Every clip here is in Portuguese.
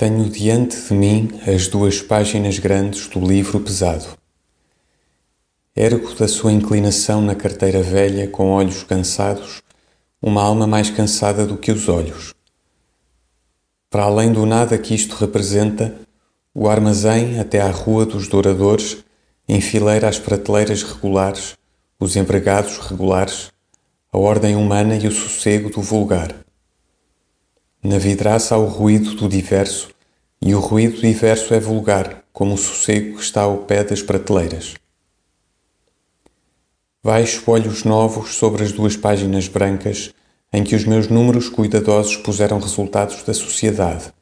Tenho diante de mim as duas páginas grandes do livro pesado. Ergo da sua inclinação na carteira velha, com olhos cansados, uma alma mais cansada do que os olhos. Para além do nada que isto representa, o armazém até à Rua dos Douradores enfileira as prateleiras regulares, os empregados regulares, a ordem humana e o sossego do vulgar. Na vidraça há o ruído do diverso, e o ruído diverso é vulgar, como o sossego que está ao pé das prateleiras. Baixo olhos novos sobre as duas páginas brancas em que os meus números cuidadosos puseram resultados da sociedade.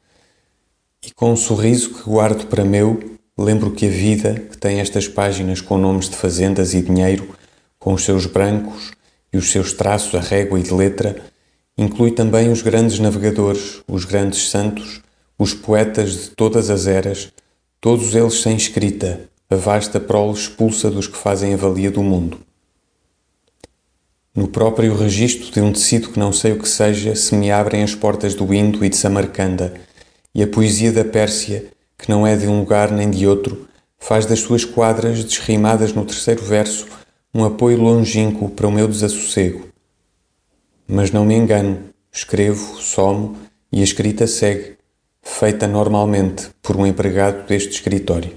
E com um sorriso que guardo para meu, lembro que a vida, que tem estas páginas com nomes de fazendas e dinheiro, com os seus brancos e os seus traços a régua e de letra, Inclui também os grandes navegadores, os grandes santos, os poetas de todas as eras, todos eles sem escrita, a vasta prole expulsa dos que fazem a valia do mundo. No próprio registro de um tecido que não sei o que seja, se me abrem as portas do Indo e de Samarcanda, e a poesia da Pérsia, que não é de um lugar nem de outro, faz das suas quadras, desrimadas no terceiro verso, um apoio longínquo para o meu desassossego. Mas não me engano, escrevo, somo e a escrita segue, feita normalmente por um empregado deste escritório.